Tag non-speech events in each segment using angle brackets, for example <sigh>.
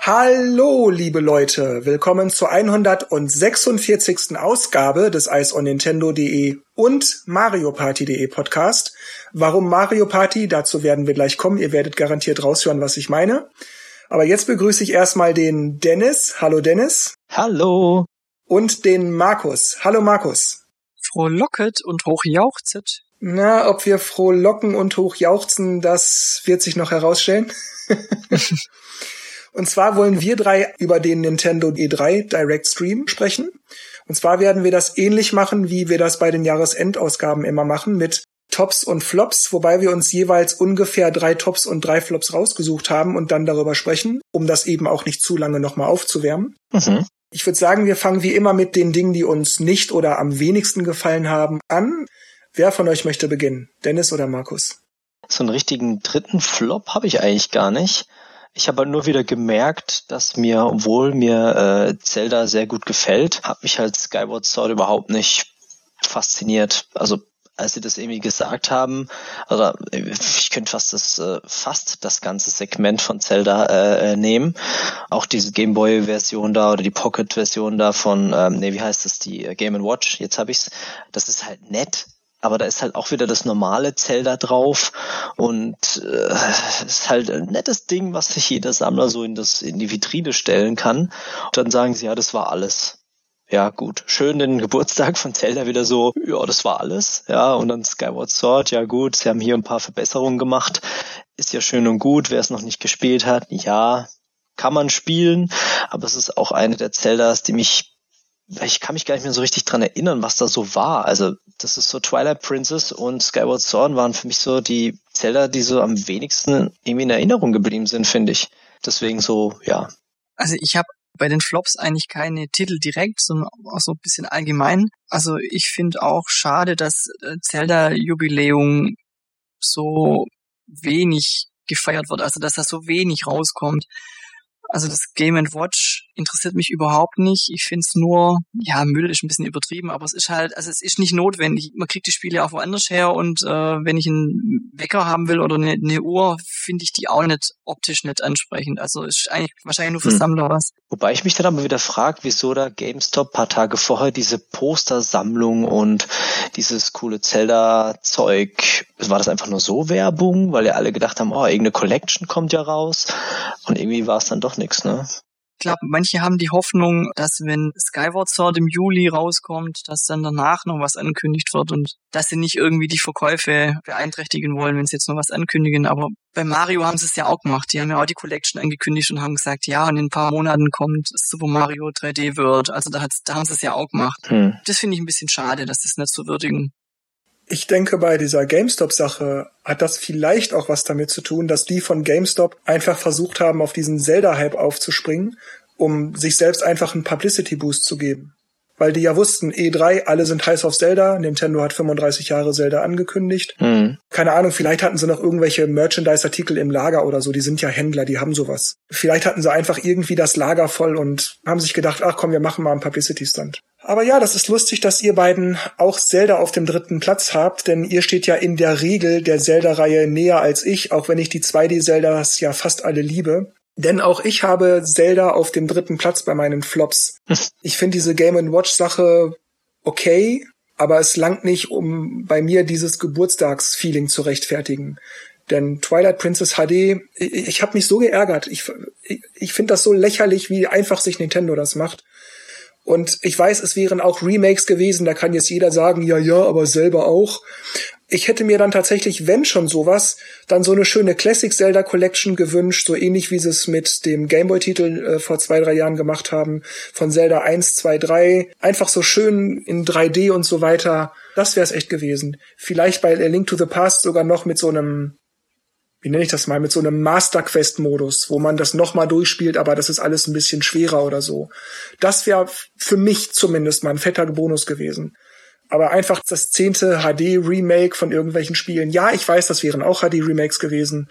Hallo, liebe Leute, willkommen zur 146. Ausgabe des Ice on Nintendo.de und Mario Party.de Podcast. Warum Mario Party? Dazu werden wir gleich kommen. Ihr werdet garantiert raushören, was ich meine. Aber jetzt begrüße ich erstmal den Dennis. Hallo Dennis. Hallo. Und den Markus. Hallo Markus. Frohlocket und hochjauchzet. Na, ob wir frohlocken und hochjauchzen, das wird sich noch herausstellen. <laughs> Und zwar wollen wir drei über den Nintendo E3 Direct Stream sprechen. Und zwar werden wir das ähnlich machen, wie wir das bei den Jahresendausgaben immer machen, mit Tops und Flops, wobei wir uns jeweils ungefähr drei Tops und drei Flops rausgesucht haben und dann darüber sprechen, um das eben auch nicht zu lange nochmal aufzuwärmen. Mhm. Ich würde sagen, wir fangen wie immer mit den Dingen, die uns nicht oder am wenigsten gefallen haben, an. Wer von euch möchte beginnen? Dennis oder Markus? So einen richtigen dritten Flop habe ich eigentlich gar nicht. Ich habe halt nur wieder gemerkt, dass mir, obwohl mir äh, Zelda sehr gut gefällt, hat mich halt Skyward Sword überhaupt nicht fasziniert. Also als sie das irgendwie gesagt haben, also ich könnte fast das äh, fast das ganze Segment von Zelda äh, äh nehmen, auch diese Gameboy-Version da oder die Pocket-Version da von, ähm, nee, wie heißt das, die äh, Game Watch. Jetzt habe ich's. Das ist halt nett, aber da ist halt auch wieder das normale Zelda drauf und äh, ist halt ein nettes Ding, was sich jeder Sammler so in das in die Vitrine stellen kann. Und dann sagen sie, ja, das war alles. Ja, gut. Schön den Geburtstag von Zelda wieder so, ja, das war alles. Ja, und dann Skyward Sword, ja gut, sie haben hier ein paar Verbesserungen gemacht. Ist ja schön und gut, wer es noch nicht gespielt hat, ja, kann man spielen, aber es ist auch eine der Zeldas, die mich ich kann mich gar nicht mehr so richtig dran erinnern, was da so war. Also das ist so Twilight Princess und Skyward Sword waren für mich so die Zelda, die so am wenigsten irgendwie in Erinnerung geblieben sind, finde ich. Deswegen so, ja. Also ich habe bei den Flops eigentlich keine Titel direkt, sondern auch so ein bisschen allgemein. Also ich finde auch schade, dass äh, Zelda Jubiläum so wenig gefeiert wird, also dass da so wenig rauskommt. Also das Game Watch interessiert mich überhaupt nicht. Ich finde es nur, ja, Müll ist ein bisschen übertrieben, aber es ist halt, also es ist nicht notwendig. Man kriegt die Spiele auch woanders her und äh, wenn ich einen Wecker haben will oder eine, eine Uhr, finde ich die auch nicht optisch nicht ansprechend. Also ist eigentlich wahrscheinlich nur für hm. Sammler was. Wobei ich mich dann aber wieder frage, wieso da GameStop paar Tage vorher diese Postersammlung und dieses coole Zelda-Zeug, war das einfach nur so Werbung, weil ja alle gedacht haben, oh, irgendeine Collection kommt ja raus und irgendwie war es dann doch nichts, ne? Ich glaube, manche haben die Hoffnung, dass wenn Skyward Sword im Juli rauskommt, dass dann danach noch was ankündigt wird und dass sie nicht irgendwie die Verkäufe beeinträchtigen wollen, wenn sie jetzt noch was ankündigen. Aber bei Mario haben sie es ja auch gemacht. Die haben ja auch die Collection angekündigt und haben gesagt, ja, in ein paar Monaten kommt Super Mario 3D World. Also da, da haben sie es ja auch gemacht. Hm. Das finde ich ein bisschen schade, dass das nicht so würdigen. Ich denke, bei dieser GameStop-Sache hat das vielleicht auch was damit zu tun, dass die von GameStop einfach versucht haben, auf diesen Zelda-Hype aufzuspringen, um sich selbst einfach einen Publicity-Boost zu geben. Weil die ja wussten, E3, alle sind heiß auf Zelda, Nintendo hat 35 Jahre Zelda angekündigt. Mhm. Keine Ahnung, vielleicht hatten sie noch irgendwelche Merchandise-Artikel im Lager oder so, die sind ja Händler, die haben sowas. Vielleicht hatten sie einfach irgendwie das Lager voll und haben sich gedacht, ach komm, wir machen mal einen Publicity-Stand. Aber ja, das ist lustig, dass ihr beiden auch Zelda auf dem dritten Platz habt, denn ihr steht ja in der Regel der Zelda-Reihe näher als ich, auch wenn ich die 2D-Zeldas ja fast alle liebe. Denn auch ich habe Zelda auf dem dritten Platz bei meinen Flops. <laughs> Ich finde diese Game Watch Sache okay, aber es langt nicht, um bei mir dieses Geburtstagsfeeling zu rechtfertigen. Denn Twilight Princess HD, ich, ich habe mich so geärgert. Ich, ich, ich finde das so lächerlich, wie einfach sich Nintendo das macht. Und ich weiß, es wären auch Remakes gewesen, da kann jetzt jeder sagen, ja, ja, aber selber auch. Ich hätte mir dann tatsächlich, wenn schon sowas, dann so eine schöne Classic Zelda Collection gewünscht, so ähnlich wie sie es mit dem Gameboy-Titel äh, vor zwei, drei Jahren gemacht haben, von Zelda 1, 2, 3. Einfach so schön in 3D und so weiter. Das wäre es echt gewesen. Vielleicht bei A Link to the Past sogar noch mit so einem wie nenne ich das mal, mit so einem Master Quest Modus, wo man das nochmal durchspielt, aber das ist alles ein bisschen schwerer oder so. Das wäre für mich zumindest mal ein fetter Bonus gewesen. Aber einfach das zehnte HD Remake von irgendwelchen Spielen. Ja, ich weiß, das wären auch HD Remakes gewesen.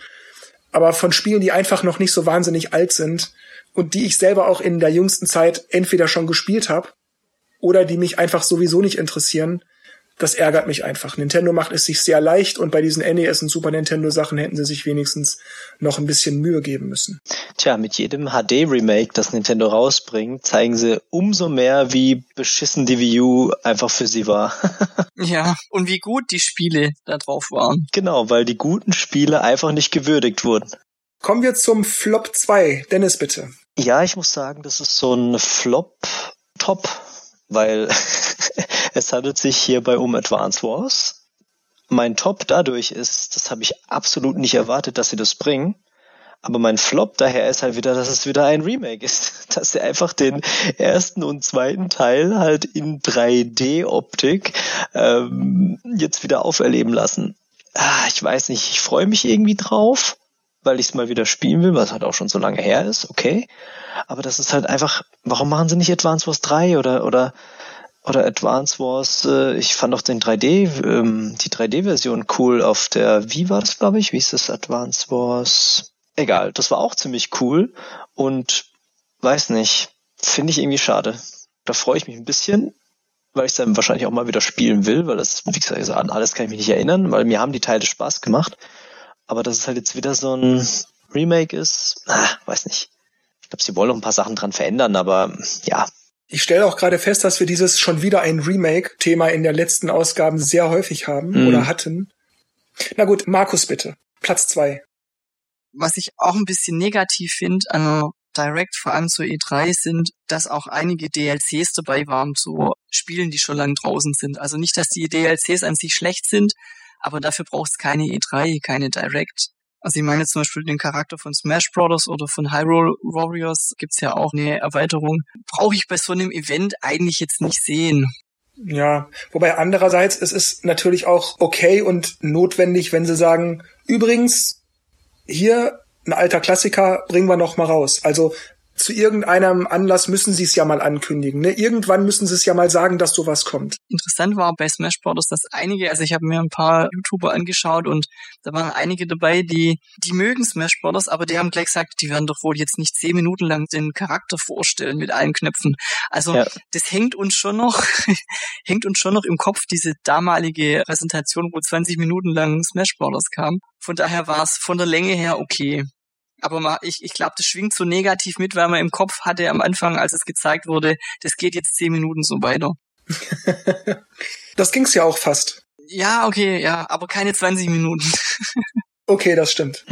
aber von Spielen, die einfach noch nicht so wahnsinnig alt sind und die ich selber auch in der jüngsten Zeit entweder schon gespielt habe oder die mich einfach sowieso nicht interessieren, das ärgert mich einfach. Nintendo macht es sich sehr leicht und bei diesen NES und Super Nintendo Sachen hätten sie sich wenigstens noch ein bisschen Mühe geben müssen. Tja, mit jedem HD Remake, das Nintendo rausbringt, zeigen sie umso mehr, wie beschissen die Wii U einfach für sie war. <laughs> ja, und wie gut die Spiele da drauf waren. Genau, weil die guten Spiele einfach nicht gewürdigt wurden. Kommen wir zum Flop 2. Dennis, bitte. Ja, ich muss sagen, das ist so ein Flop Top, weil <laughs> Es handelt sich hierbei um Advance Wars. Mein Top dadurch ist, das habe ich absolut nicht erwartet, dass sie das bringen. Aber mein Flop daher ist halt wieder, dass es wieder ein Remake ist. <laughs> Dass sie einfach den ersten und zweiten Teil halt in 3D-Optik ähm, jetzt wieder auferleben lassen. Ah, ich weiß nicht, ich freue mich irgendwie drauf, weil ich es mal wieder spielen will, was halt auch schon so lange her ist, okay. Aber das ist halt einfach, warum machen sie nicht Advance Wars 3 oder, oder oder Advance Wars, äh, ich fand auch den 3D, ähm, die 3D-Version cool auf der, wie war das, glaube ich? Wie ist das Advance Wars? Egal, das war auch ziemlich cool und weiß nicht, finde ich irgendwie schade. Da freue ich mich ein bisschen, weil ich dann wahrscheinlich auch mal wieder spielen will, weil das, wie gesagt, an alles kann ich mich nicht erinnern, weil mir haben die Teile Spaß gemacht. Aber dass es halt jetzt wieder so ein Remake ist, ah, weiß nicht. Ich glaube, sie wollen noch ein paar Sachen dran verändern, aber ja, ich stelle auch gerade fest, dass wir dieses schon wieder ein Remake-Thema in der letzten Ausgaben sehr häufig haben mhm. oder hatten. Na gut, Markus bitte. Platz zwei. Was ich auch ein bisschen negativ finde an Direct, vor allem zur E3, sind, dass auch einige DLCs dabei waren zu Spielen, die schon lange draußen sind. Also nicht, dass die DLCs an sich schlecht sind, aber dafür braucht es keine E3, keine Direct. Also ich meine zum Beispiel den Charakter von Smash Bros. oder von Hyrule Warriors gibt's ja auch eine Erweiterung. Brauche ich bei so einem Event eigentlich jetzt nicht sehen. Ja, wobei andererseits es ist natürlich auch okay und notwendig, wenn sie sagen, übrigens, hier ein alter Klassiker bringen wir noch mal raus. Also zu irgendeinem Anlass müssen sie es ja mal ankündigen. Ne? Irgendwann müssen sie es ja mal sagen, dass sowas kommt. Interessant war bei Smash Bros., dass einige, also ich habe mir ein paar YouTuber angeschaut und da waren einige dabei, die, die mögen Smash Bros., aber die haben gleich gesagt, die werden doch wohl jetzt nicht zehn Minuten lang den Charakter vorstellen mit allen Knöpfen. Also ja. das hängt uns schon noch, <laughs> hängt uns schon noch im Kopf, diese damalige Präsentation, wo 20 Minuten lang Smash Bros. kam. Von daher war es von der Länge her okay. Aber ich, ich glaube, das schwingt so negativ mit, weil man im Kopf hatte am Anfang, als es gezeigt wurde, das geht jetzt zehn Minuten so weiter. <laughs> das ging's ja auch fast. Ja, okay, ja, aber keine 20 Minuten. <laughs> okay, das stimmt.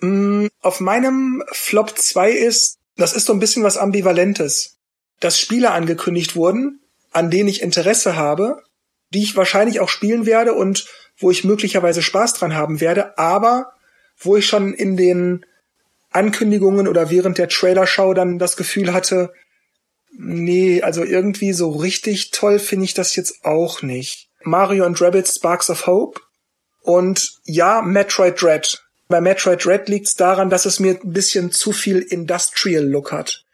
mm, auf meinem Flop 2 ist, das ist so ein bisschen was Ambivalentes. Dass Spiele angekündigt wurden, an denen ich Interesse habe, die ich wahrscheinlich auch spielen werde und wo ich möglicherweise Spaß dran haben werde, aber wo ich schon in den Ankündigungen oder während der Trailer-Show dann das Gefühl hatte, nee, also irgendwie so richtig toll finde ich das jetzt auch nicht. Mario und Rabbit Sparks of Hope und ja, Metroid Dread. Bei Metroid Dread liegt es daran, dass es mir ein bisschen zu viel Industrial Look hat.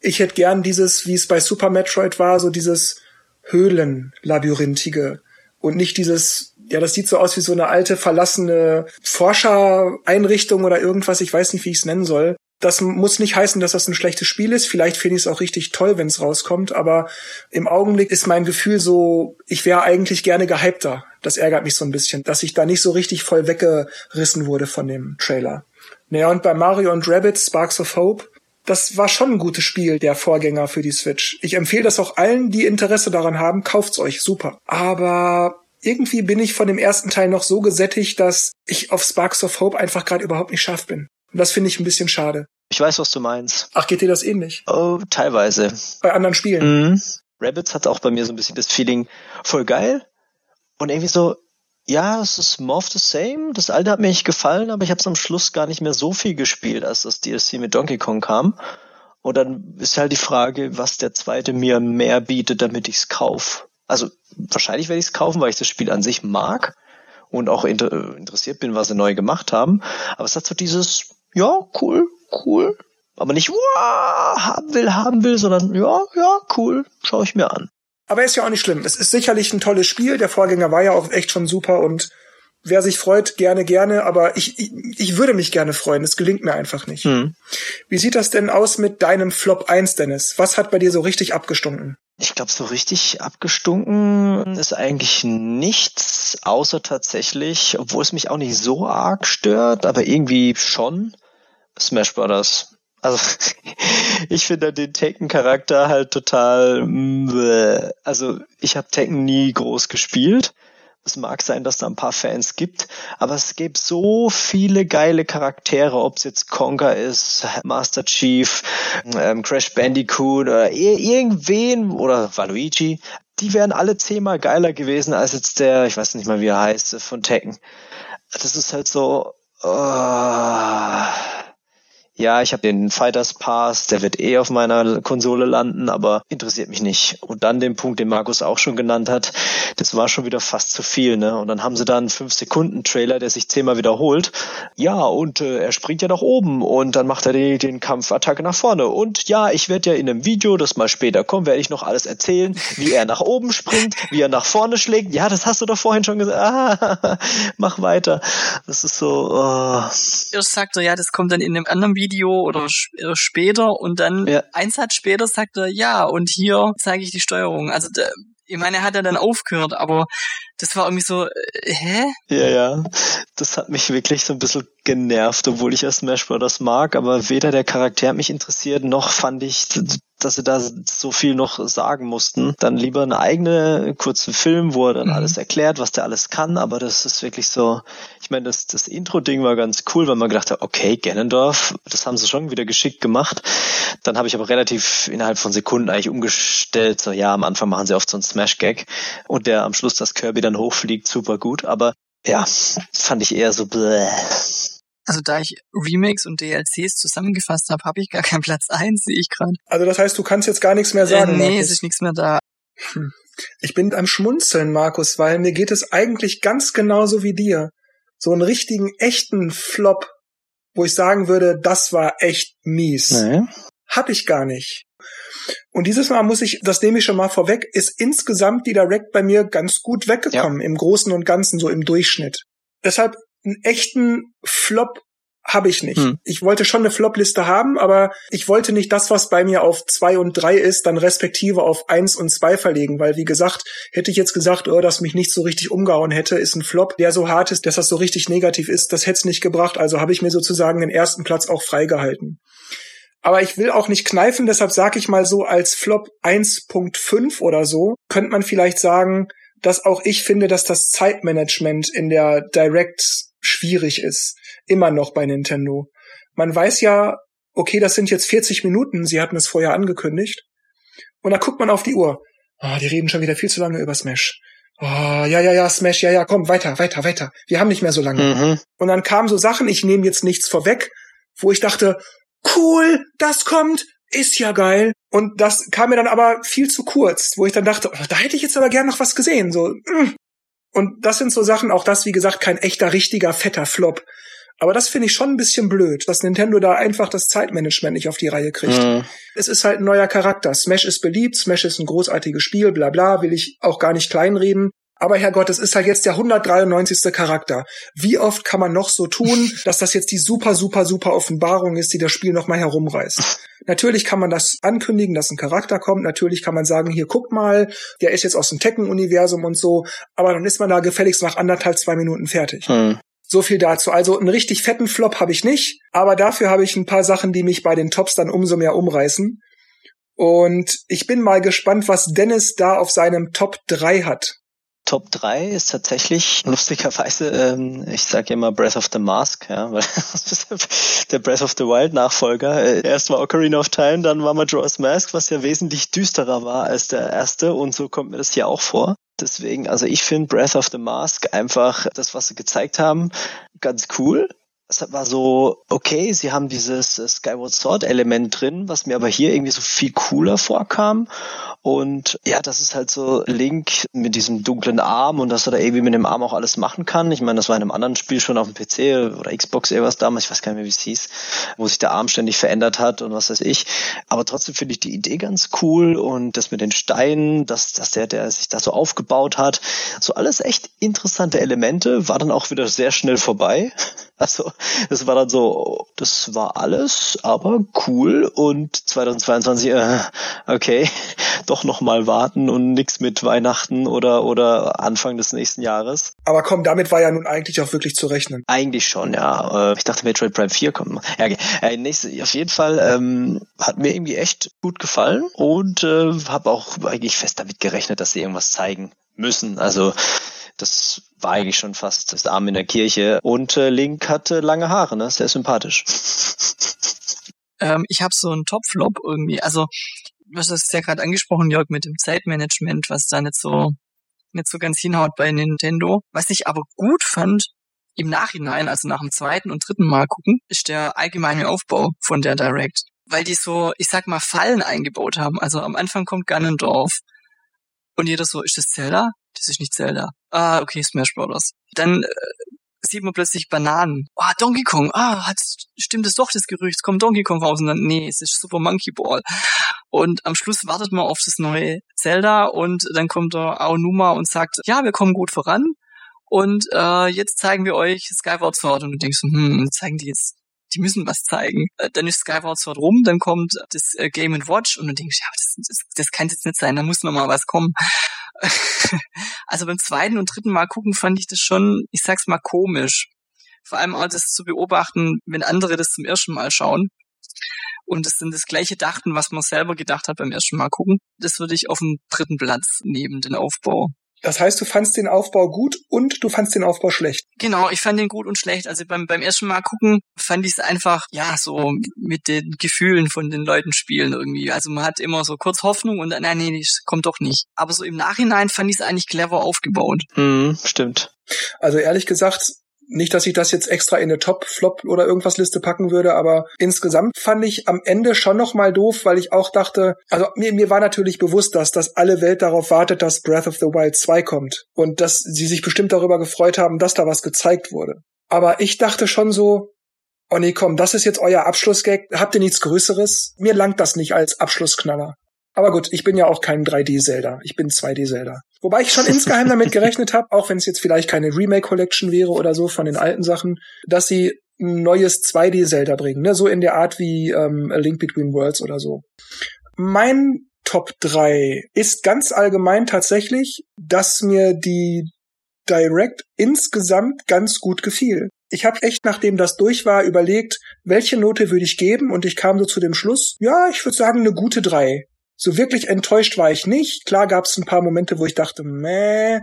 Ich hätte gern dieses, wie es bei Super Metroid war, so dieses Höhlenlabyrinthige und nicht dieses ja, das sieht so aus wie so eine alte, verlassene Forschereinrichtung oder irgendwas. Ich weiß nicht, wie ich es nennen soll. Das muss nicht heißen, dass das ein schlechtes Spiel ist. Vielleicht finde ich es auch richtig toll, wenn es rauskommt. Aber im Augenblick ist mein Gefühl so, ich wäre eigentlich gerne gehypter. Das ärgert mich so ein bisschen, dass ich da nicht so richtig voll weggerissen wurde von dem Trailer. Naja, und bei Mario und Rabbit Sparks of Hope, das war schon ein gutes Spiel, der Vorgänger für die Switch. Ich empfehle das auch allen, die Interesse daran haben, kauft's euch, super. Aber irgendwie bin ich von dem ersten Teil noch so gesättigt, dass ich auf Sparks of Hope einfach gerade überhaupt nicht scharf bin. Und das finde ich ein bisschen schade. Ich weiß, was du meinst. Ach, geht dir das ähnlich? Oh, teilweise. Bei anderen Spielen? Mhm. Rabbits hat auch bei mir so ein bisschen das Feeling, voll geil. Und irgendwie so, ja, es ist more of the same. Das alte hat mir nicht gefallen, aber ich habe es am Schluss gar nicht mehr so viel gespielt, als das DLC mit Donkey Kong kam. Und dann ist halt die Frage, was der zweite mir mehr bietet, damit ich's kauf also wahrscheinlich werde ich es kaufen, weil ich das Spiel an sich mag und auch inter interessiert bin, was sie neu gemacht haben. Aber es hat so dieses, ja, cool, cool. Aber nicht, haben will, haben will, sondern ja, ja, cool, schaue ich mir an. Aber ist ja auch nicht schlimm. Es ist sicherlich ein tolles Spiel. Der Vorgänger war ja auch echt schon super und wer sich freut, gerne, gerne, aber ich, ich, ich würde mich gerne freuen. Es gelingt mir einfach nicht. Mhm. Wie sieht das denn aus mit deinem Flop 1, Dennis? Was hat bei dir so richtig abgestunken? Ich glaube, so richtig abgestunken ist eigentlich nichts, außer tatsächlich, obwohl es mich auch nicht so arg stört, aber irgendwie schon, Smash Brothers. Also <laughs> ich finde den Tekken-Charakter halt total. Also ich habe Tekken nie groß gespielt. Es mag sein, dass da ein paar Fans gibt, aber es gibt so viele geile Charaktere, ob es jetzt Conker ist, Master Chief, ähm, Crash Bandicoot oder irgendwen oder Waluigi. Die wären alle zehnmal geiler gewesen als jetzt der, ich weiß nicht mal wie er heißt, von Tekken. Das ist halt so. Oh, ja, ich habe den Fighters Pass, der wird eh auf meiner Konsole landen, aber interessiert mich nicht. Und dann den Punkt, den Markus auch schon genannt hat, das war schon wieder fast zu viel, ne? Und dann haben sie dann fünf Sekunden Trailer, der sich zehnmal wiederholt. Ja, und äh, er springt ja nach oben und dann macht er die, den Kampfattacke nach vorne. Und ja, ich werde ja in einem Video, das mal später kommt, werde ich noch alles erzählen, wie er nach oben springt, wie er nach vorne schlägt. Ja, das hast du doch vorhin schon gesagt. <laughs> Ah, mach weiter. Das ist so. Oh. Erst sagt er, ja, das kommt dann in einem anderen Video Video oder äh, später und dann ja. ein Satz später sagt er, ja, und hier zeige ich die Steuerung. Also ich meine, er hat ja dann aufgehört, aber das war irgendwie so, äh, hä? Ja, ja. Das hat mich wirklich so ein bisschen genervt, obwohl ich ja Smash Bros. mag, aber weder der Charakter hat mich interessiert, noch fand ich dass sie da so viel noch sagen mussten. Dann lieber eine eigene kurze Film, wo er dann mhm. alles erklärt, was der alles kann. Aber das ist wirklich so, ich meine, das, das Intro-Ding war ganz cool, weil man gedacht hat, okay, Ganondorf, das haben sie schon wieder geschickt gemacht. Dann habe ich aber relativ innerhalb von Sekunden eigentlich umgestellt, so ja, am Anfang machen sie oft so einen Smash-Gag und der am Schluss das Kirby dann hochfliegt, super gut. Aber ja, fand ich eher so bläh. Also da ich Remakes und DLCs zusammengefasst habe, habe ich gar keinen Platz eins, sehe ich gerade. Also das heißt, du kannst jetzt gar nichts mehr sagen. Äh, nee, Markus. es ist nichts mehr da. Hm. Ich bin am Schmunzeln, Markus, weil mir geht es eigentlich ganz genauso wie dir. So einen richtigen, echten Flop, wo ich sagen würde, das war echt mies. Nee. Hab ich gar nicht. Und dieses Mal muss ich, das nehme ich schon mal vorweg, ist insgesamt die Direct bei mir ganz gut weggekommen, ja. im Großen und Ganzen, so im Durchschnitt. Deshalb einen echten Flop habe ich nicht. Hm. Ich wollte schon eine Flop-Liste haben, aber ich wollte nicht das, was bei mir auf zwei und drei ist, dann respektive auf eins und zwei verlegen, weil wie gesagt, hätte ich jetzt gesagt, oh, dass mich nicht so richtig umgehauen hätte, ist ein Flop, der so hart ist, dass das so richtig negativ ist, das hätte es nicht gebracht. Also habe ich mir sozusagen den ersten Platz auch freigehalten. Aber ich will auch nicht kneifen, deshalb sage ich mal so als Flop 1.5 oder so, könnte man vielleicht sagen, dass auch ich finde, dass das Zeitmanagement in der Direct schwierig ist. Immer noch bei Nintendo. Man weiß ja, okay, das sind jetzt 40 Minuten, sie hatten es vorher angekündigt. Und da guckt man auf die Uhr. Oh, die reden schon wieder viel zu lange über Smash. Oh, ja, ja, ja, Smash, ja, ja, komm, weiter, weiter, weiter. Wir haben nicht mehr so lange. Mhm. Und dann kamen so Sachen, ich nehme jetzt nichts vorweg, wo ich dachte, cool, das kommt, ist ja geil. Und das kam mir dann aber viel zu kurz, wo ich dann dachte, oh, da hätte ich jetzt aber gern noch was gesehen. So, mm, und das sind so Sachen, auch das, wie gesagt, kein echter, richtiger, fetter Flop. Aber das finde ich schon ein bisschen blöd, dass Nintendo da einfach das Zeitmanagement nicht auf die Reihe kriegt. Mhm. Es ist halt ein neuer Charakter. Smash ist beliebt, Smash ist ein großartiges Spiel, bla bla, will ich auch gar nicht kleinreden. Aber Herrgott, es ist halt jetzt der 193. Charakter. Wie oft kann man noch so tun, <laughs> dass das jetzt die super, super, super Offenbarung ist, die das Spiel nochmal herumreißt? Natürlich kann man das ankündigen, dass ein Charakter kommt. Natürlich kann man sagen, hier guckt mal, der ist jetzt aus dem Tekken-Universum und so. Aber dann ist man da gefälligst nach anderthalb, zwei Minuten fertig. Hm. So viel dazu. Also einen richtig fetten Flop habe ich nicht, aber dafür habe ich ein paar Sachen, die mich bei den Tops dann umso mehr umreißen. Und ich bin mal gespannt, was Dennis da auf seinem Top 3 hat. Top 3 ist tatsächlich lustigerweise, ähm, ich sage immer Breath of the Mask, ja, weil <laughs> der Breath of the Wild Nachfolger. Äh, erst war Ocarina of Time, dann war Majora's Mask, was ja wesentlich düsterer war als der erste und so kommt mir das hier auch vor. Deswegen, also ich finde Breath of the Mask einfach das, was sie gezeigt haben, ganz cool es war so, okay, sie haben dieses Skyward Sword Element drin, was mir aber hier irgendwie so viel cooler vorkam. Und ja, das ist halt so Link mit diesem dunklen Arm und dass er da irgendwie mit dem Arm auch alles machen kann. Ich meine, das war in einem anderen Spiel schon auf dem PC oder Xbox irgendwas damals, ich weiß gar nicht mehr, wie es hieß, wo sich der Arm ständig verändert hat und was weiß ich. Aber trotzdem finde ich die Idee ganz cool und das mit den Steinen, dass, dass der, der sich da so aufgebaut hat, so alles echt interessante Elemente, war dann auch wieder sehr schnell vorbei. Also es war dann so, das war alles, aber cool und 2022, äh, okay, <laughs> doch noch mal warten und nix mit Weihnachten oder oder Anfang des nächsten Jahres. Aber komm, damit war ja nun eigentlich auch wirklich zu rechnen. Eigentlich schon, ja. Äh, ich dachte Metroid Prime 4 kommt. Ja, okay. äh, nächste, auf jeden Fall ähm, hat mir irgendwie echt gut gefallen und äh, habe auch eigentlich fest damit gerechnet, dass sie irgendwas zeigen müssen. Also das war eigentlich schon fast das Arm in der Kirche. Und äh, Link hatte lange Haare, ne? Sehr sympathisch. Ähm, ich habe so einen Top-Flop irgendwie. Also, was hast du ja gerade angesprochen, Jörg, mit dem Zeitmanagement, was da nicht so nicht so ganz hinhaut bei Nintendo. Was ich aber gut fand, im Nachhinein, also nach dem zweiten und dritten Mal gucken, ist der allgemeine Aufbau von der Direct. Weil die so, ich sag mal, Fallen eingebaut haben. Also am Anfang kommt Ganondorf. Und jeder so, ist das Zelda? Das ist nicht Zelda. Ah, okay, Smash Bros. Dann äh, sieht man plötzlich Bananen. Ah, oh, Donkey Kong. Ah, hat, stimmt es doch, das Gerücht. Es kommt Donkey Kong raus. Und dann, nee, es ist Super Monkey Ball. Und am Schluss wartet man auf das neue Zelda und dann kommt der Aonuma und sagt, ja, wir kommen gut voran. Und äh, jetzt zeigen wir euch Skyward Sword. Und du denkst, hm, zeigen die jetzt die müssen was zeigen. Äh, dann ist Skyward Sword rum, dann kommt das äh, Game Watch und du denkst, ja, das, das, das kann jetzt nicht sein, da muss noch mal was kommen. <laughs> also beim zweiten und dritten Mal gucken fand ich das schon, ich sag's mal komisch. Vor allem auch das zu beobachten, wenn andere das zum ersten Mal schauen und es dann das gleiche dachten, was man selber gedacht hat beim ersten Mal gucken. Das würde ich auf dem dritten Platz neben den Aufbau. Das heißt, du fandst den Aufbau gut und du fandst den Aufbau schlecht. Genau, ich fand den gut und schlecht. Also beim, beim ersten Mal gucken fand ich es einfach, ja, so mit den Gefühlen von den Leuten spielen irgendwie. Also man hat immer so kurz Hoffnung und dann, nein, nee, das kommt doch nicht. Aber so im Nachhinein fand ich es eigentlich clever aufgebaut. Mhm, stimmt. Also ehrlich gesagt, nicht, dass ich das jetzt extra in eine Top-Flop oder irgendwas Liste packen würde, aber insgesamt fand ich am Ende schon noch mal doof, weil ich auch dachte, also mir, mir war natürlich bewusst, dass, dass alle Welt darauf wartet, dass Breath of the Wild 2 kommt und dass sie sich bestimmt darüber gefreut haben, dass da was gezeigt wurde. Aber ich dachte schon so, oh nee, komm, das ist jetzt euer Abschlussgag, habt ihr nichts Größeres? Mir langt das nicht als Abschlussknaller. Aber gut, ich bin ja auch kein 3D-Zelda. Ich bin 2D-Zelda. Wobei ich schon <laughs> insgeheim damit gerechnet habe, auch wenn es jetzt vielleicht keine Remake-Collection wäre oder so von den alten Sachen, dass sie ein neues 2D-Zelda bringen. Ne? So in der Art wie ähm, A Link Between Worlds oder so. Mein Top 3 ist ganz allgemein tatsächlich, dass mir die Direct insgesamt ganz gut gefiel. Ich habe echt, nachdem das durch war, überlegt, welche Note würde ich geben und ich kam so zu dem Schluss, ja, ich würde sagen eine gute 3. So wirklich enttäuscht war ich nicht. Klar gab es ein paar Momente, wo ich dachte, meh,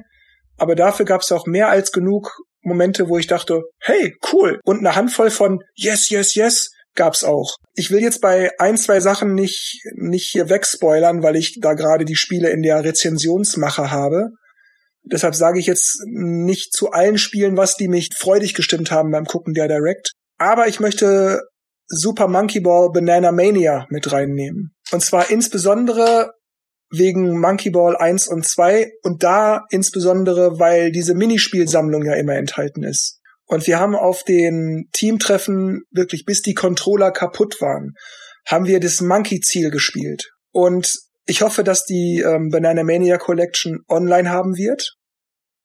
aber dafür gab es auch mehr als genug Momente, wo ich dachte, hey, cool. Und eine Handvoll von yes, yes, yes gab's auch. Ich will jetzt bei ein, zwei Sachen nicht, nicht hier wegspoilern, weil ich da gerade die Spiele in der Rezensionsmache habe. Deshalb sage ich jetzt nicht zu allen Spielen was, die mich freudig gestimmt haben beim Gucken der Direct. Aber ich möchte Super Monkey Ball Banana Mania mit reinnehmen. Und zwar insbesondere wegen Monkey Ball 1 und 2 und da insbesondere, weil diese Minispielsammlung ja immer enthalten ist. Und wir haben auf den Teamtreffen wirklich bis die Controller kaputt waren, haben wir das Monkey-Ziel gespielt. Und ich hoffe, dass die ähm, Banana Mania Collection online haben wird,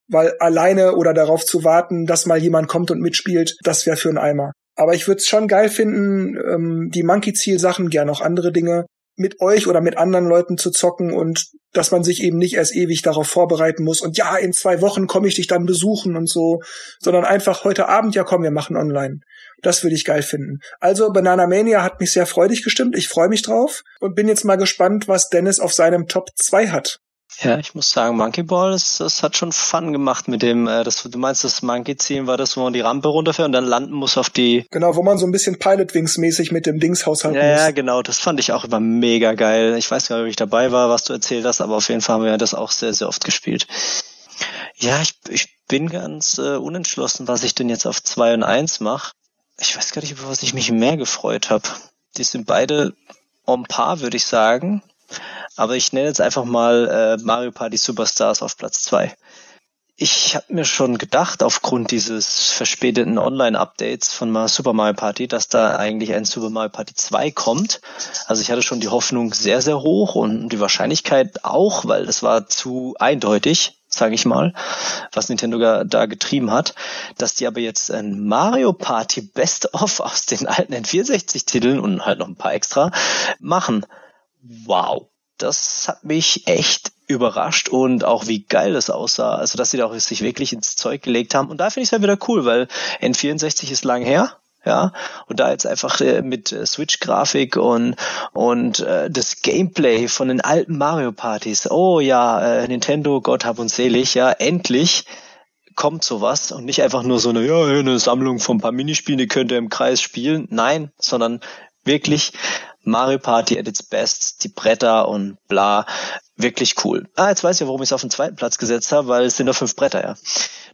weil alleine oder darauf zu warten, dass mal jemand kommt und mitspielt, das wäre für einen Eimer. Aber ich würde es schon geil finden, ähm, die Monkey-Ziel-Sachen, gern auch andere Dinge, mit euch oder mit anderen Leuten zu zocken und dass man sich eben nicht erst ewig darauf vorbereiten muss und ja, in zwei Wochen komme ich dich dann besuchen und so, sondern einfach heute Abend, ja komm, wir machen online. Das würde ich geil finden. Also Banana Mania hat mich sehr freudig gestimmt, ich freue mich drauf und bin jetzt mal gespannt, was Dennis auf seinem Top 2 hat. Ja, ich muss sagen, Monkey Ball, das, das hat schon Fun gemacht mit dem, äh, das, du meinst, das Monkey-Ziehen war das, wo man die Rampe runterfährt und dann landen muss auf die... Genau, wo man so ein bisschen Pilot Wings mäßig mit dem Dings haushalten ja, muss. Ja, genau, das fand ich auch immer mega geil. Ich weiß gar nicht, ob ich dabei war, was du erzählt hast, aber auf jeden Fall haben wir das auch sehr, sehr oft gespielt. Ja, ich, ich bin ganz äh, unentschlossen, was ich denn jetzt auf zwei und eins mache. ich weiß gar nicht, über was ich mich mehr gefreut habe. Die sind beide on par, würde ich sagen. Aber ich nenne jetzt einfach mal äh, Mario Party Superstars auf Platz zwei. Ich habe mir schon gedacht, aufgrund dieses verspäteten Online-Updates von Super Mario Party, dass da eigentlich ein Super Mario Party 2 kommt. Also ich hatte schon die Hoffnung sehr, sehr hoch und die Wahrscheinlichkeit auch, weil das war zu eindeutig, sage ich mal, was Nintendo da getrieben hat, dass die aber jetzt ein Mario Party Best-of aus den alten N64-Titeln und halt noch ein paar extra machen. Wow das hat mich echt überrascht und auch wie geil es aussah. Also, dass sie da auch sich wirklich ins Zeug gelegt haben. Und da finde ich es ja wieder cool, weil N64 ist lang her. Ja, und da jetzt einfach äh, mit äh, Switch-Grafik und und äh, das Gameplay von den alten Mario Partys. Oh ja, äh, Nintendo, Gott hab uns selig, ja, endlich kommt sowas und nicht einfach nur so eine, ja, eine Sammlung von ein paar Minispielen, die könnt ihr im Kreis spielen. Nein, sondern wirklich Mario Party at its best, die Bretter und bla, wirklich cool. Ah, jetzt weiß ich, warum ich es auf den zweiten Platz gesetzt habe, weil es sind nur fünf Bretter, ja.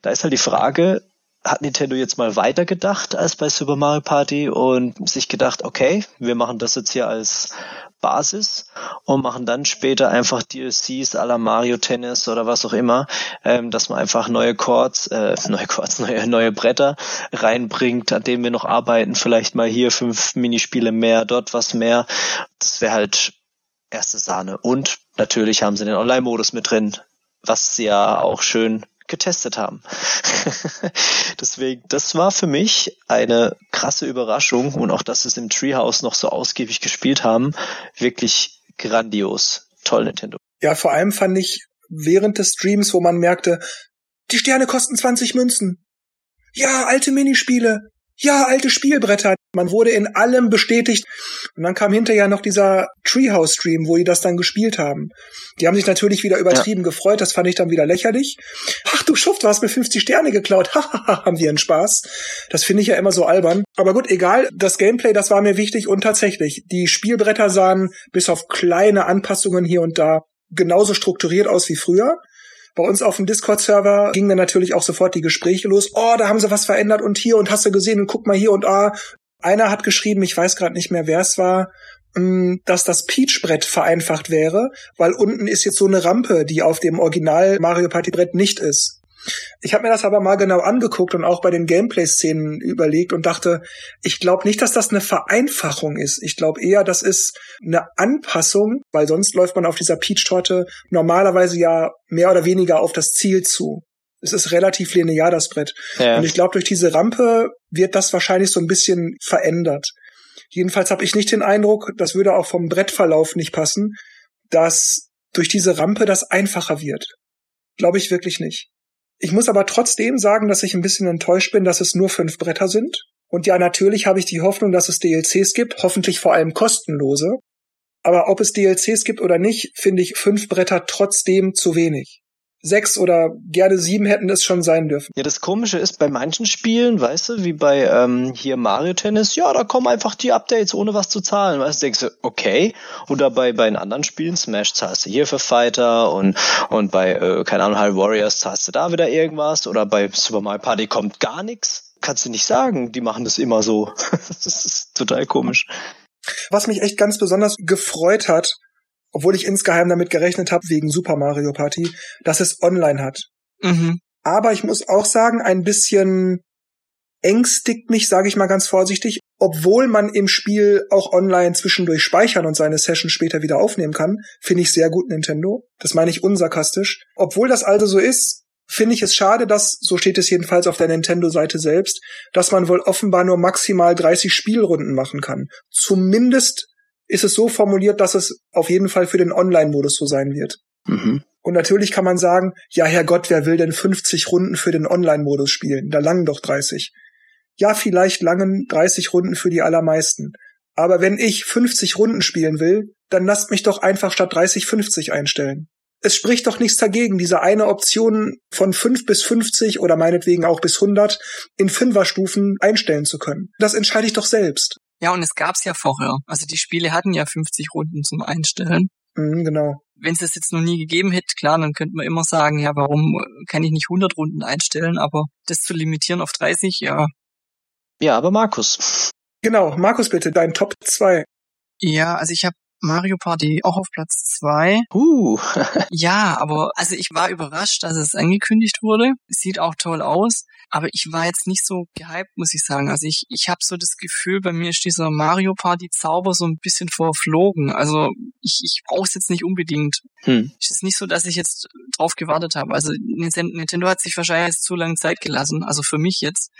Da ist halt die Frage, hat Nintendo jetzt mal weiter gedacht als bei Super Mario Party und sich gedacht, okay, wir machen das jetzt hier als Basis und machen dann später einfach DLCs à la Mario Tennis oder was auch immer, ähm, dass man einfach neue Chords, äh, <laughs> neue Chords, neue, neue Bretter reinbringt, an denen wir noch arbeiten, vielleicht mal hier fünf Minispiele mehr, dort was mehr. Das wäre halt erste Sahne. Und natürlich haben sie den Online-Modus mit drin, was sie ja auch schön getestet haben. <laughs> Deswegen, das war für mich eine krasse Überraschung und auch, dass es im Treehouse noch so ausgiebig gespielt haben, wirklich grandios. Toll, Nintendo. Ja, vor allem fand ich während des Streams, wo man merkte, die Sterne kosten 20 Münzen. Ja, alte Minispiele ja, alte Spielbretter. Man wurde in allem bestätigt. Und dann kam hinterher noch dieser Treehouse-Stream, wo die das dann gespielt haben. Die haben sich natürlich wieder übertrieben ja. gefreut. Das fand ich dann wieder lächerlich. Ach du Schuft, du hast mir 50 Sterne geklaut. <laughs> Hahaha, haben wir einen Spaß. Das finde ich ja immer so albern. Aber gut, egal. Das Gameplay, das war mir wichtig. Und tatsächlich, die Spielbretter sahen bis auf kleine Anpassungen hier und da genauso strukturiert aus wie früher. Bei uns auf dem Discord-Server gingen dann natürlich auch sofort die Gespräche los. Oh, da haben sie was verändert und hier und hast du gesehen und guck mal hier und ah. Einer hat geschrieben, ich weiß gerade nicht mehr, wer es war, mm, dass das Peach-Brett vereinfacht wäre, weil unten ist jetzt so eine Rampe, die auf dem Original Mario Party Brett nicht ist. Ich habe mir das aber mal genau angeguckt und auch bei den Gameplay-Szenen überlegt und dachte, ich glaube nicht, dass das eine Vereinfachung ist. Ich glaube eher, das ist eine Anpassung, weil sonst läuft man auf dieser Peach-Torte normalerweise ja mehr oder weniger auf das Ziel zu. Es ist relativ linear, das Brett. Ja. Und ich glaube, durch diese Rampe wird das wahrscheinlich so ein bisschen verändert. Jedenfalls habe ich nicht den Eindruck, das würde auch vom Brettverlauf nicht passen, dass durch diese Rampe das einfacher wird. Glaube ich wirklich nicht. Ich muss aber trotzdem sagen, dass ich ein bisschen enttäuscht bin, dass es nur fünf Bretter sind. Und ja, natürlich habe ich die Hoffnung, dass es DLCs gibt, hoffentlich vor allem kostenlose. Aber ob es DLCs gibt oder nicht, finde ich fünf Bretter trotzdem zu wenig sechs oder gerne sieben hätten es schon sein dürfen. Ja, das Komische ist bei manchen Spielen, weißt du, wie bei ähm, hier Mario Tennis, ja, da kommen einfach die Updates ohne was zu zahlen. Weißt du, denkst du, okay. Oder bei bei den anderen Spielen, Smash zahlst du hier für Fighter und und bei äh, keine Ahnung, High Warriors zahlst du da wieder irgendwas oder bei Super Mario Party kommt gar nichts. Kannst du nicht sagen, die machen das immer so. <laughs> das ist total komisch. Was mich echt ganz besonders gefreut hat, obwohl ich insgeheim damit gerechnet habe, wegen Super Mario Party, dass es online hat. Mhm. Aber ich muss auch sagen, ein bisschen ängstigt mich, sage ich mal ganz vorsichtig, obwohl man im Spiel auch online zwischendurch speichern und seine Session später wieder aufnehmen kann, finde ich sehr gut Nintendo. Das meine ich unsarkastisch. Obwohl das also so ist, finde ich es schade, dass, so steht es jedenfalls auf der Nintendo-Seite selbst, dass man wohl offenbar nur maximal 30 Spielrunden machen kann. Zumindest ist es so formuliert, dass es auf jeden Fall für den Online-Modus so sein wird. Mhm. Und natürlich kann man sagen, ja, Herrgott, wer will denn 50 Runden für den Online-Modus spielen? Da langen doch 30. Ja, vielleicht langen 30 Runden für die allermeisten. Aber wenn ich 50 Runden spielen will, dann lasst mich doch einfach statt 30 50 einstellen. Es spricht doch nichts dagegen, diese eine Option von 5 bis 50 oder meinetwegen auch bis 100 in Fünferstufen einstellen zu können. Das entscheide ich doch selbst. Ja, und es gab's ja vorher. Also die Spiele hatten ja 50 Runden zum Einstellen. Mhm, genau. Wenn es das jetzt noch nie gegeben hätte, klar, dann könnte man immer sagen, ja, warum kann ich nicht 100 Runden einstellen, aber das zu limitieren auf 30, ja, Ja, aber Markus. Genau, Markus bitte, dein Top 2. Ja, also ich habe Mario Party auch auf Platz zwei. Uh. <laughs> ja, aber also ich war überrascht, dass es angekündigt wurde. Sieht auch toll aus. Aber ich war jetzt nicht so gehypt, muss ich sagen. Also ich, ich habe so das Gefühl, bei mir ist dieser Mario Party Zauber so ein bisschen verflogen. Also ich, ich brauche es jetzt nicht unbedingt. Hm. Es ist nicht so, dass ich jetzt drauf gewartet habe. Also Nintendo hat sich wahrscheinlich jetzt zu lange Zeit gelassen. Also für mich jetzt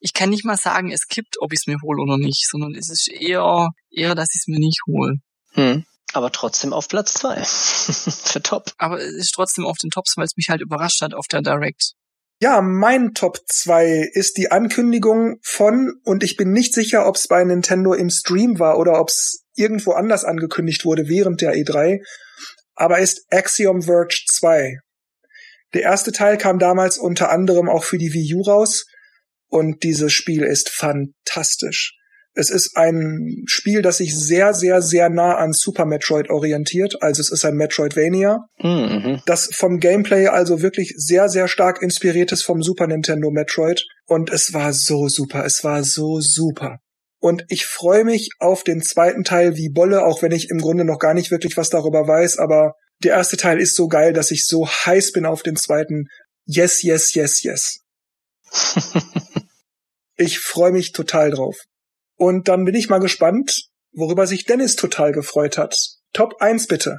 ich kann nicht mal sagen, es kippt, ob ich es mir hole oder nicht, sondern es ist eher, eher, dass ich es mir nicht hole. Hm. Aber trotzdem auf Platz zwei. <laughs> Für Top. Aber es ist trotzdem auf den Tops, weil es mich halt überrascht hat auf der Direct. Ja, mein Top 2 ist die Ankündigung von, und ich bin nicht sicher, ob es bei Nintendo im Stream war oder ob es irgendwo anders angekündigt wurde während der E3, aber ist Axiom Verge 2. Der erste Teil kam damals unter anderem auch für die Wii U raus und dieses Spiel ist fantastisch. Es ist ein Spiel, das sich sehr, sehr, sehr nah an Super Metroid orientiert. Also es ist ein Metroidvania, mhm. das vom Gameplay also wirklich sehr, sehr stark inspiriert ist vom Super Nintendo Metroid. Und es war so super. Es war so super. Und ich freue mich auf den zweiten Teil wie Bolle, auch wenn ich im Grunde noch gar nicht wirklich was darüber weiß. Aber der erste Teil ist so geil, dass ich so heiß bin auf den zweiten. Yes, yes, yes, yes. <laughs> ich freue mich total drauf. Und dann bin ich mal gespannt, worüber sich Dennis total gefreut hat. Top 1 bitte.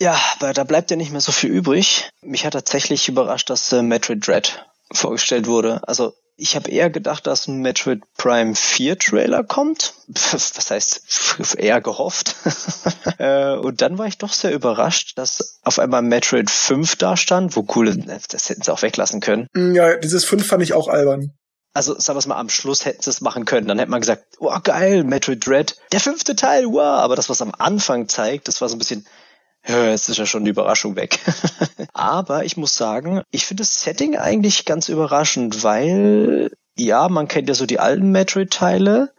Ja, weil da bleibt ja nicht mehr so viel übrig. Mich hat tatsächlich überrascht, dass äh, Metroid Dread vorgestellt wurde. Also ich habe eher gedacht, dass ein Metroid Prime 4 Trailer kommt. Was heißt eher gehofft. <laughs> Äh, und dann war ich doch sehr überrascht, dass auf einmal Metroid 5 da stand. Wo cool, das hätten sie auch weglassen können. Ja, dieses 5 fand ich auch albern also sagen wir es mal, am Schluss hätten sie es machen können. Dann hätte man gesagt, oh geil, Metroid Dread, der fünfte Teil, wow. Aber das, was am Anfang zeigt, das war so ein bisschen, ja, jetzt ist ja schon die Überraschung weg. <laughs> Aber ich muss sagen, ich finde das Setting eigentlich ganz überraschend, weil ja, man kennt ja so die alten Metroid-Teile.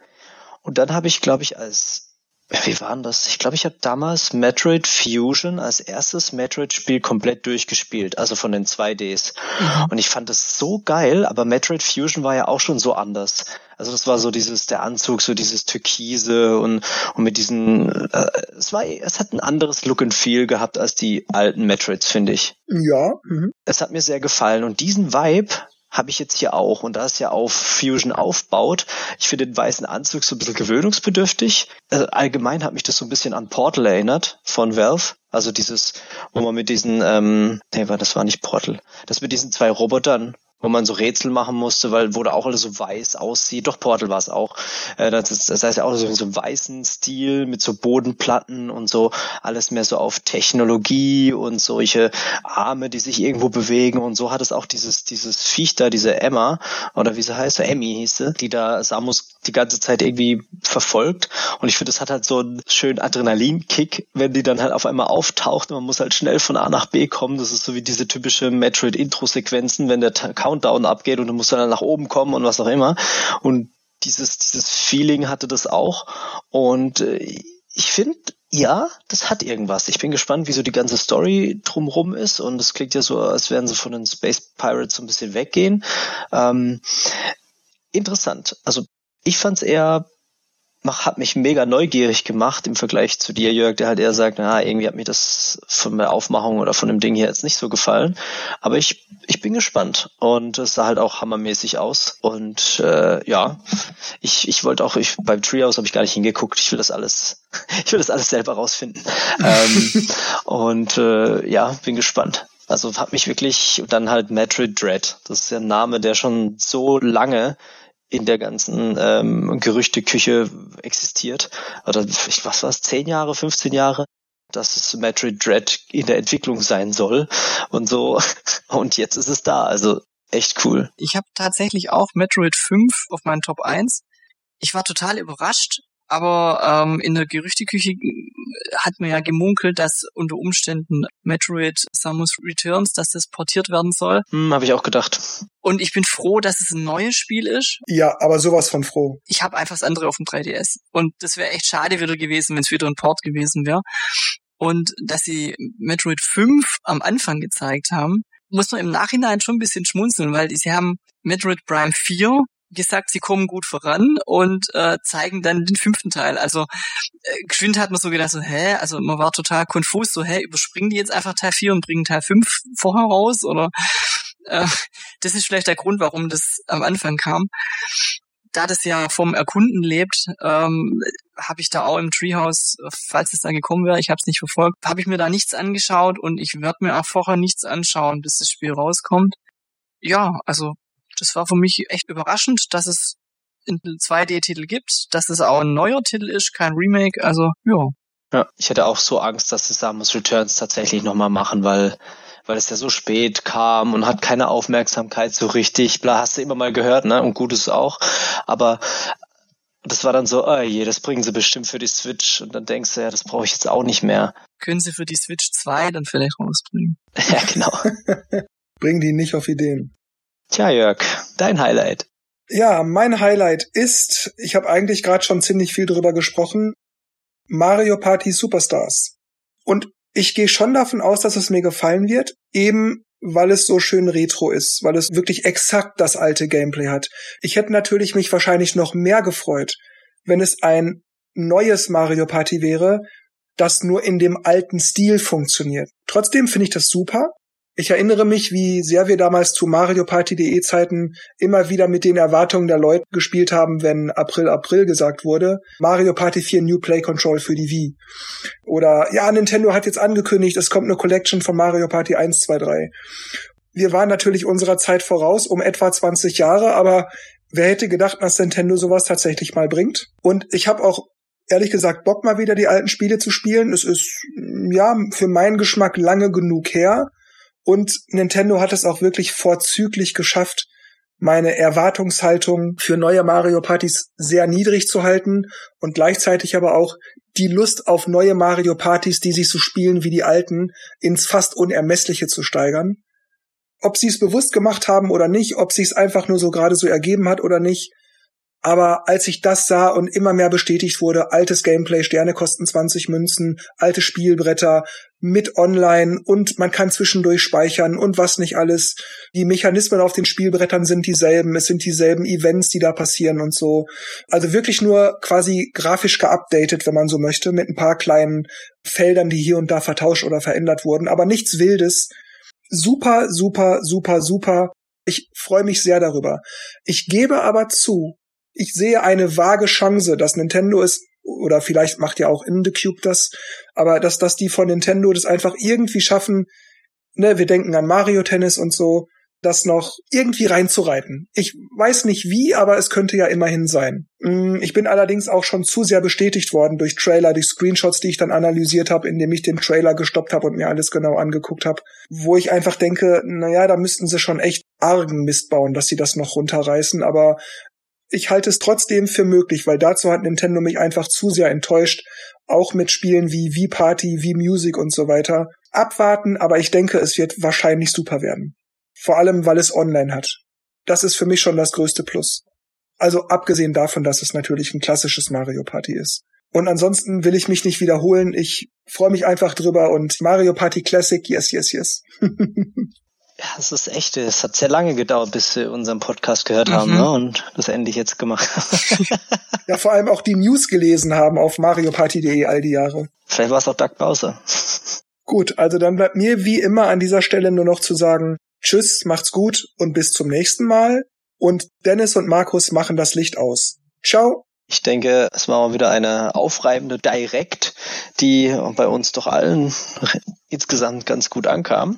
Und dann habe ich, glaube ich, als wie war denn das? Ich glaube, ich habe damals Metroid Fusion als erstes Metroid-Spiel komplett durchgespielt, also von den 2Ds. Mhm. Und ich fand das so geil, aber Metroid Fusion war ja auch schon so anders. Also das war so dieses, der Anzug, so dieses Türkise und, und mit diesen, äh, es war, es hat ein anderes Look and Feel gehabt als die alten Metroids, finde ich. Ja. Mhm. Es hat mir sehr gefallen und diesen Vibe habe ich jetzt hier auch. Und da es ja auf Fusion aufbaut, ich finde den weißen Anzug so ein bisschen gewöhnungsbedürftig. Also allgemein hat mich das so ein bisschen an Portal erinnert von Valve. Also dieses, wo man mit diesen, ähm, nee, das war nicht Portal. Das mit diesen zwei Robotern, wo man so Rätsel machen musste, weil wo da auch alles so weiß aussieht. Doch Portal war es auch. Äh, das, ist, das heißt ja auch so in so weißen Stil mit so Bodenplatten und so alles mehr so auf Technologie und solche Arme, die sich irgendwo bewegen und so hat es auch dieses dieses Viech da, diese Emma oder wie sie heißt, Emmy hieß sie, die da Samus die ganze Zeit irgendwie verfolgt und ich finde, das hat halt so einen schönen Adrenalinkick, wenn die dann halt auf einmal auftaucht und man muss halt schnell von A nach B kommen. Das ist so wie diese typische Metroid Intro Sequenzen, wenn der Countdown abgeht und du musst dann nach oben kommen und was auch immer. Und dieses, dieses Feeling hatte das auch. Und äh, ich finde, ja, das hat irgendwas. Ich bin gespannt, wie so die ganze Story drumrum ist. Und es klingt ja so, als wären sie von den Space Pirates so ein bisschen weggehen. Ähm, interessant. Also ich fand es eher hat mich mega neugierig gemacht im Vergleich zu dir, Jörg, der halt eher sagt, na, irgendwie hat mir das von der Aufmachung oder von dem Ding hier jetzt nicht so gefallen. Aber ich, ich bin gespannt. Und es sah halt auch hammermäßig aus. Und äh, ja, ich, ich wollte auch, ich, beim Treehouse habe ich gar nicht hingeguckt. Ich will das alles, <laughs> ich will das alles selber rausfinden. <laughs> ähm, und äh, ja, bin gespannt. Also hat mich wirklich, dann halt Metroid Dread. Das ist der Name, der schon so lange in der ganzen ähm, Gerüchteküche existiert. Oder was war es, 10 Jahre, 15 Jahre? dass es Metroid Dread in der Entwicklung sein soll und so. <laughs> Und jetzt ist es da. Also echt cool. Ich habe tatsächlich auch Metroid 5 auf meinen Top 1. Ich war total überrascht, aber ähm, in der Gerüchteküche hat man ja gemunkelt, dass unter Umständen Metroid Samus Returns, dass das portiert werden soll. Hm, habe ich auch gedacht. Und ich bin froh, dass es ein neues Spiel ist. Ja, aber sowas von froh. Ich habe einfach das andere auf dem 3DS. Und das wäre echt schade wieder gewesen, wenn es wieder ein Port gewesen wäre. Und dass sie Metroid 5 am Anfang gezeigt haben, muss man im Nachhinein schon ein bisschen schmunzeln, weil sie haben Metroid Prime 4 gesagt, sie kommen gut voran und äh, zeigen dann den fünften Teil. Also äh, geschwind hat man so gedacht, so, hä, also man war total konfus, so, hä, überspringen die jetzt einfach Teil 4 und bringen Teil 5 vorher raus? Oder äh, das ist vielleicht der Grund, warum das am Anfang kam. Da das ja vom Erkunden lebt, ähm, habe ich da auch im Treehouse, falls es da gekommen wäre, ich habe es nicht verfolgt, habe ich mir da nichts angeschaut und ich werde mir auch vorher nichts anschauen, bis das Spiel rauskommt. Ja, also das war für mich echt überraschend, dass es einen 2D-Titel gibt, dass es auch ein neuer Titel ist, kein Remake, also ja. Ja, ich hätte auch so Angst, dass sie Samus Returns tatsächlich nochmal machen, weil weil es ja so spät kam und hat keine Aufmerksamkeit so richtig. Bla, hast du immer mal gehört, ne? Und gut ist auch. Aber das war dann so, oh je, das bringen sie bestimmt für die Switch. Und dann denkst du, ja, das brauche ich jetzt auch nicht mehr. Können sie für die Switch 2 dann vielleicht rausbringen? <laughs> ja, genau. <laughs> Bringen die nicht auf Ideen. Tja, Jörg, dein Highlight. Ja, mein Highlight ist, ich habe eigentlich gerade schon ziemlich viel drüber gesprochen, Mario Party Superstars. Und ich gehe schon davon aus, dass es mir gefallen wird, eben weil es so schön retro ist, weil es wirklich exakt das alte Gameplay hat. Ich hätte natürlich mich wahrscheinlich noch mehr gefreut, wenn es ein neues Mario Party wäre, das nur in dem alten Stil funktioniert. Trotzdem finde ich das super. Ich erinnere mich, wie sehr wir damals zu Mario Party.de Zeiten immer wieder mit den Erwartungen der Leute gespielt haben, wenn April April gesagt wurde. Mario Party 4 New Play Control für die Wii. Oder ja, Nintendo hat jetzt angekündigt, es kommt eine Collection von Mario Party 1, 2, 3. Wir waren natürlich unserer Zeit voraus um etwa 20 Jahre, aber wer hätte gedacht, dass Nintendo sowas tatsächlich mal bringt? Und ich habe auch ehrlich gesagt Bock mal wieder die alten Spiele zu spielen. Es ist ja für meinen Geschmack lange genug her. Und Nintendo hat es auch wirklich vorzüglich geschafft, meine Erwartungshaltung für neue Mario Partys sehr niedrig zu halten und gleichzeitig aber auch die Lust auf neue Mario Partys, die sich so spielen wie die alten, ins fast Unermessliche zu steigern. Ob sie es bewusst gemacht haben oder nicht, ob sie es einfach nur so gerade so ergeben hat oder nicht, aber als ich das sah und immer mehr bestätigt wurde, altes Gameplay, Sterne kosten 20 Münzen, alte Spielbretter mit online und man kann zwischendurch speichern und was nicht alles. Die Mechanismen auf den Spielbrettern sind dieselben, es sind dieselben Events, die da passieren und so. Also wirklich nur quasi grafisch geupdatet, wenn man so möchte, mit ein paar kleinen Feldern, die hier und da vertauscht oder verändert wurden, aber nichts Wildes. Super, super, super, super. Ich freue mich sehr darüber. Ich gebe aber zu, ich sehe eine vage Chance, dass Nintendo es oder vielleicht macht ja auch in The Cube das, aber dass, dass die von Nintendo das einfach irgendwie schaffen, ne, wir denken an Mario Tennis und so, das noch irgendwie reinzureiten. Ich weiß nicht wie, aber es könnte ja immerhin sein. Mm, ich bin allerdings auch schon zu sehr bestätigt worden durch Trailer, durch Screenshots, die ich dann analysiert habe, indem ich den Trailer gestoppt habe und mir alles genau angeguckt habe, wo ich einfach denke, naja, da müssten sie schon echt argen Mist bauen, dass sie das noch runterreißen, aber ich halte es trotzdem für möglich, weil dazu hat Nintendo mich einfach zu sehr enttäuscht, auch mit Spielen wie Wii Party, Wii Music und so weiter. Abwarten, aber ich denke, es wird wahrscheinlich super werden. Vor allem, weil es online hat. Das ist für mich schon das größte Plus. Also abgesehen davon, dass es natürlich ein klassisches Mario Party ist. Und ansonsten will ich mich nicht wiederholen. Ich freue mich einfach drüber und Mario Party Classic, yes, yes, yes. <laughs> Ja, es ist echt, es hat sehr lange gedauert, bis wir unseren Podcast gehört mhm. haben ne? und das endlich jetzt gemacht <laughs> ja, vor allem auch die News gelesen haben auf marioparty.de all die Jahre. Vielleicht war es auch Doug Bowser. Gut, also dann bleibt mir wie immer an dieser Stelle nur noch zu sagen, tschüss, macht's gut und bis zum nächsten Mal. Und Dennis und Markus machen das Licht aus. Ciao. Ich denke, es war mal wieder eine aufreibende Direct, die bei uns doch allen <laughs> insgesamt ganz gut ankam.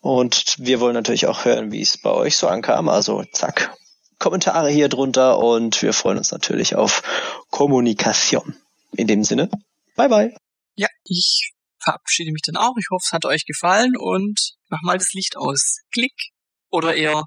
Und wir wollen natürlich auch hören, wie es bei euch so ankam. Also zack, Kommentare hier drunter und wir freuen uns natürlich auf Kommunikation. In dem Sinne, bye bye. Ja, ich verabschiede mich dann auch. Ich hoffe, es hat euch gefallen und mach mal das Licht aus. Klick. Oder eher